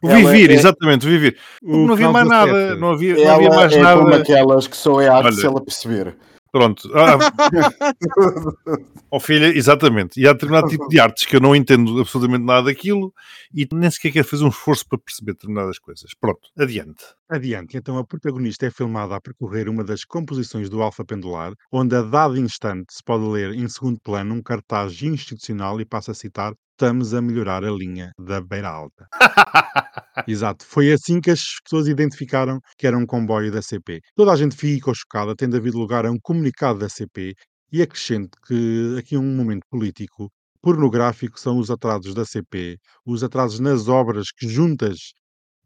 O ela Vivir, é- exatamente, o Vivir. o não havia mais nada, 17. não havia, não havia mais é como nada. aquelas que só é arte Olha. se ela perceber. Pronto. Ah, *laughs* oh, filha, exatamente. E há determinado tipo de artes que eu não entendo absolutamente nada daquilo e nem sequer quero fazer um esforço para perceber determinadas coisas. Pronto, adiante. Adiante, então a protagonista é filmada a percorrer uma das composições do Alfa Pendular, onde a dado instante se pode ler em segundo plano um cartaz institucional e passa a citar estamos a melhorar a linha da beira alta. *laughs* Exato. Foi assim que as pessoas identificaram que era um comboio da CP. Toda a gente ficou chocada, tendo havido lugar a um comunicado da CP e acrescento que aqui um momento político pornográfico são os atrasos da CP, os atrasos nas obras que juntas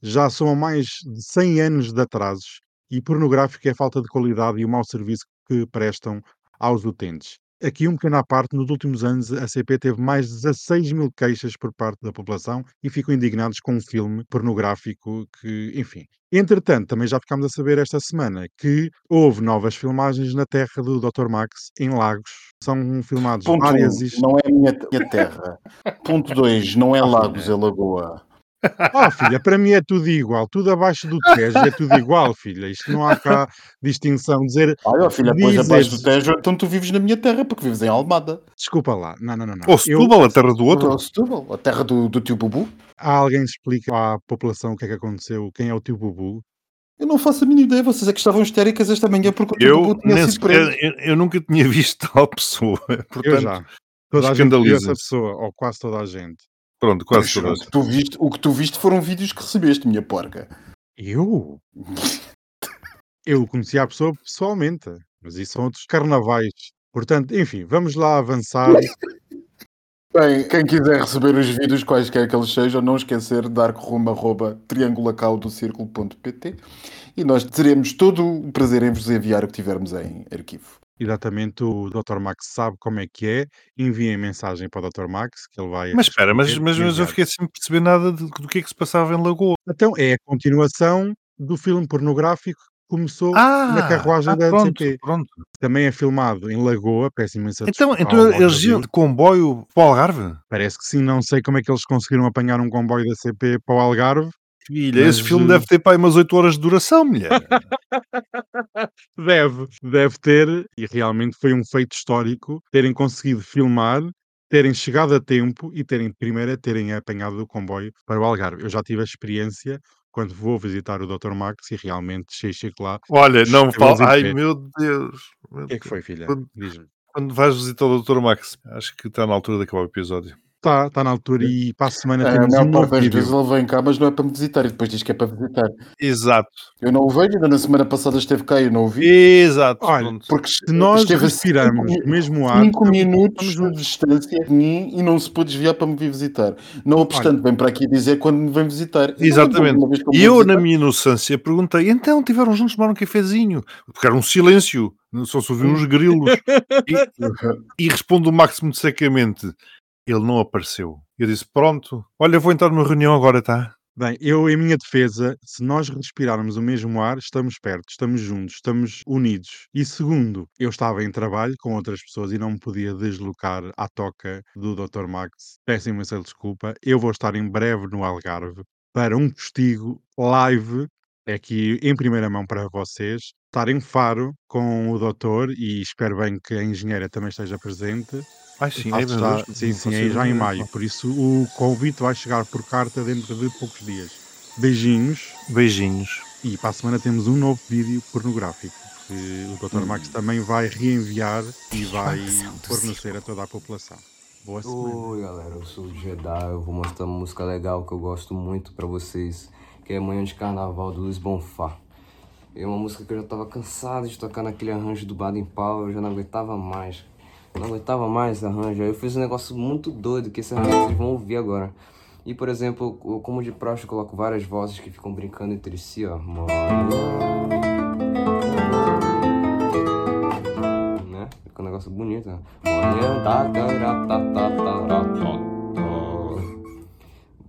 já são mais de 100 anos de atrasos e pornográfico é a falta de qualidade e o mau serviço que prestam aos utentes. Aqui um pequeno à parte, nos últimos anos a CP teve mais de 16 mil queixas por parte da população e ficam indignados com um filme pornográfico que, enfim. Entretanto, também já ficámos a saber esta semana que houve novas filmagens na terra do Dr. Max, em Lagos. São filmados Ponto várias... um, não é a minha, minha terra. Ponto 2, não é *laughs* Ah, Lagos, filha. é Lagoa. Oh, filha, para mim é tudo igual. Tudo abaixo do Tejo é tudo igual, filha. Isto não há cá distinção. Dizer, Olha, ó, filha, depois abaixo do Tejo, então tu vives na minha terra, porque vives em Almada. desculpa lá. Não, não, não. não. Ou Eu- Setúbal, a terra do outro. Ou Setúbal, a terra do, do tio Bubu. há alguém que explica à população o que é que aconteceu, quem é o tio Bubu. Eu não faço a mínima ideia, vocês é que estavam histéricas esta manhã porque o tio Eu, Bubu tinha nem sido preso. sequer, eu, eu nunca tinha *laughs* visto tal pessoa. Portanto, Eu já. Toda a gente viu essa pessoa, ou quase toda a gente. Pronto, quase Mas o, que tu viste, o que tu viste foram vídeos que recebeste, minha porca. Eu? Eu conheci a pessoa pessoalmente, mas isso são outros carnavais. Portanto, enfim, vamos lá avançar. *laughs* Bem, quem quiser receber os vídeos, quaisquer que eles sejam, não esquecer de dar triangulacaldocirculo.pt e nós teremos todo o prazer em vos enviar o que tivermos em arquivo. Exatamente, o Dr. Max sabe como é que é. Enviem mensagem para o Dr. Max, que ele vai. Mas espera, mas, mas, mas eu fiquei sem perceber nada de- do que é que se passava em Lagoa. Então, é a continuação do filme pornográfico que começou na carruagem ah, da pronto, CP. pronto. Também é filmado em Lagoa, peço imensa Então, então eles iam de comboio para o Algarve? Parece que sim, não sei como é que eles conseguiram apanhar um comboio da CP para o Algarve. Filha, Mas, esse filme deve ter para aí umas 8 horas de duração, mulher. *laughs* Deve, deve ter, e realmente foi um feito histórico, terem conseguido filmar, terem chegado a tempo e terem, primeiro, terem apanhado o comboio para o Algarve. Eu já tive a experiência quando vou visitar o Dr. Max e realmente cheguei chego lá. Olha, não em Ai pé. meu Deus. O que é que foi, filha? Quando-. Quando vais visitar o Dr. Max, acho que está na altura de acabar o episódio. Está, está na altura e para a semana A temos um maior novo vídeo. vezes ele vem cá, mas não é para me visitar e depois diz que é para visitar. Exato. Eu não o vejo, ainda na semana passada esteve cá e eu não o vi. Exato. Olha. Porque Se nós esteve a respirarmos o mesmo ar, cinco minutos estamos de distância de mim e não se pôde desviar para me vir visitar. Não obstante, vem para aqui dizer quando me vem visitar. Eu não Exatamente. E eu, na minha inocência, perguntei: então tiveram juntos tomar um cafezinho? Porque era um silêncio, só se ouviam uns grilos. *laughs* E, e responde o Máximo de secamente: ele não apareceu. Eu disse: pronto, olha, vou entrar numa reunião agora, tá? Bem, eu, em minha defesa, se nós respirarmos o mesmo ar, estamos perto, estamos juntos, estamos unidos. E segundo, eu estava em trabalho com outras pessoas e não me podia deslocar à toca do Dr. Max. Peço imensa desculpa. Eu vou estar em breve no Algarve para um postigo live, aqui em primeira mão para vocês. Estar em Faro com o doutor e espero bem que a engenheira também esteja presente. Ai sim, é já, sim, sim, é já em maio. Por isso o convite vai chegar por carta dentro de poucos dias. Beijinhos Beijinhos. e para a semana temos um novo vídeo pornográfico. Que o Dr. Max também vai reenviar e vai fornecer a toda a população. Boa semana. Oi galera, eu sou o Jedi, eu vou mostrar uma música legal que eu gosto muito pra vocês, que é Manhã de Carnaval do Luiz Bonfá. É uma música que eu já tava cansado de tocar naquele arranjo do Baden Powell, eu já não aguentava mais. Eu não aguentava mais esse arranjo, aí eu fiz um negócio muito doido que esse arranjo vocês vão ouvir agora. E por exemplo, como de praxe eu coloco várias vozes que ficam brincando entre si, ó. Né? Fica um negócio bonito, né?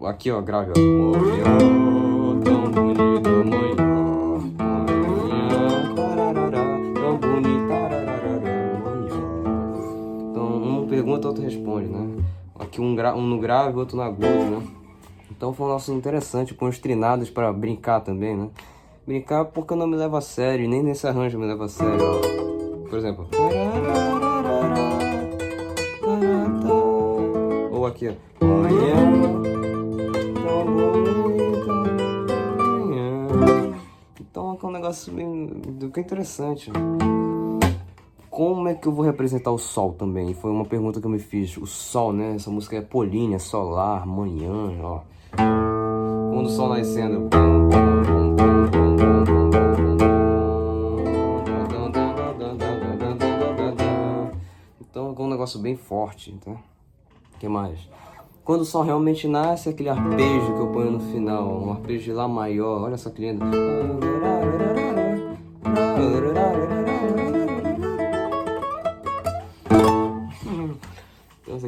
Aqui, ó, grave, ó. Outro responde, né? Aqui um, gra um no grave, outro no agudo, né? Então foi um negócio interessante, com os trinados para brincar também, né? Brincar porque eu não me levo a sério, nem nesse arranjo eu me levo a sério. Por exemplo. Ou aqui, ó. Então é um negócio bem, do que interessante. Como é que eu vou representar o sol também? Foi uma pergunta que eu me fiz. O sol, né? Essa música é polínea, solar, manhã, ó. Quando o sol nascendo. Então é um negócio bem forte, tá? O que mais? Quando o sol realmente nasce, aquele arpejo que eu ponho no final, um arpejo de Lá maior, olha só que lindo.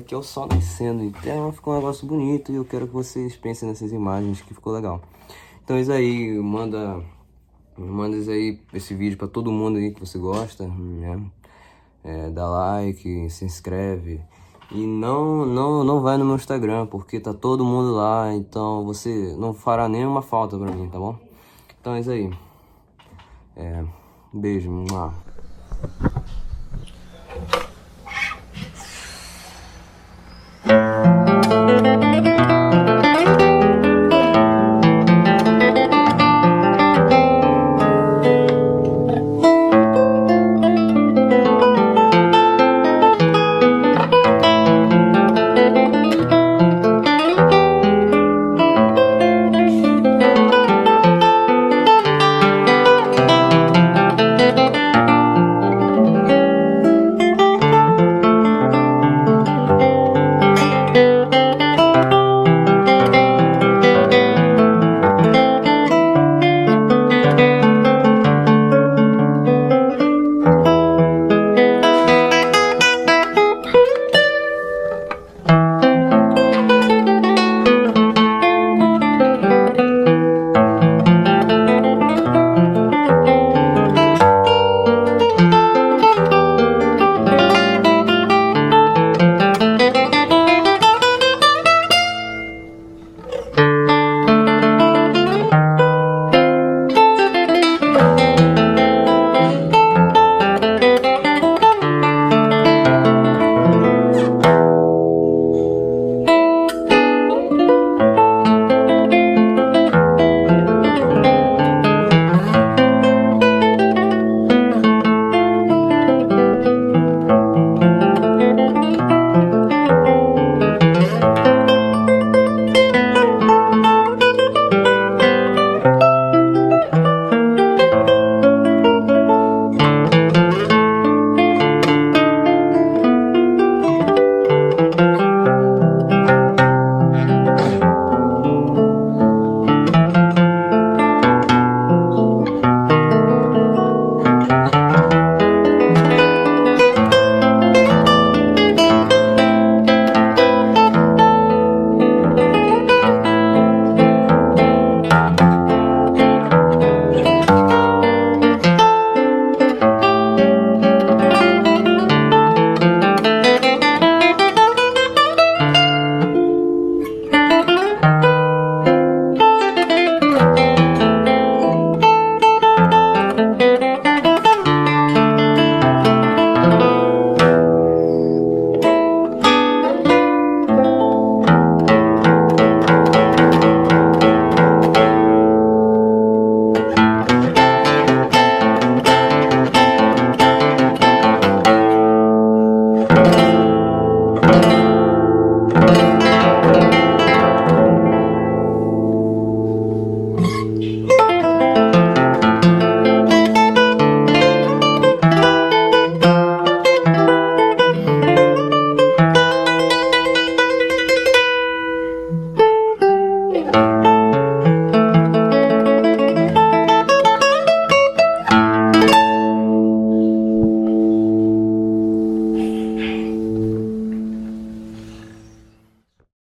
Aqui é o sol nascendo, então ficou um negócio bonito e eu quero que vocês pensem nessas imagens que ficou legal. Então isso aí, manda, manda isso aí, esse vídeo pra todo mundo aí que você gosta, né? É, dá like, se inscreve. E não, não, não vai no meu Instagram, porque tá todo mundo lá, então você não fará nenhuma falta pra mim, tá bom? Então é isso aí. É, beijo. Mua.